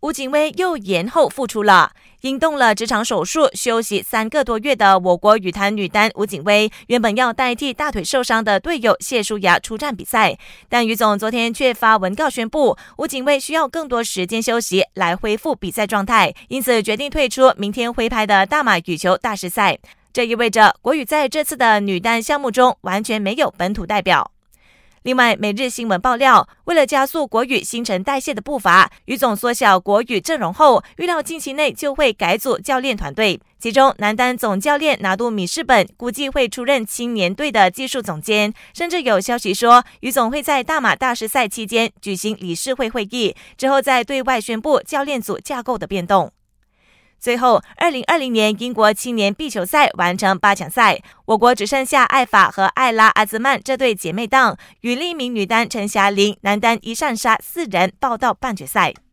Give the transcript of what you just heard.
吴景薇又延后复出了。因动了职场手术，休息三个多月的我国羽坛女单吴景薇，原本要代替大腿受伤的队友谢淑雅出战比赛，但于总昨天却发文告宣布，吴景薇需要更多时间休息来恢复比赛状态，因此决定退出明天挥拍的大马羽球大师赛。这意味着国羽在这次的女单项目中完全没有本土代表。另外，每日新闻爆料，为了加速国羽新陈代谢的步伐，于总缩小国羽阵容后，预料近期内就会改组教练团队。其中，男单总教练拿督米士本估计会出任青年队的技术总监，甚至有消息说，于总会在大马大师赛期间举行理事会会议，之后再对外宣布教练组架构的变动。最后，二零二零年英国青年壁球赛完成八强赛，我国只剩下艾法和艾拉阿兹曼这对姐妹档，与另一名女单陈霞玲、男单一上杀四人报到半决赛。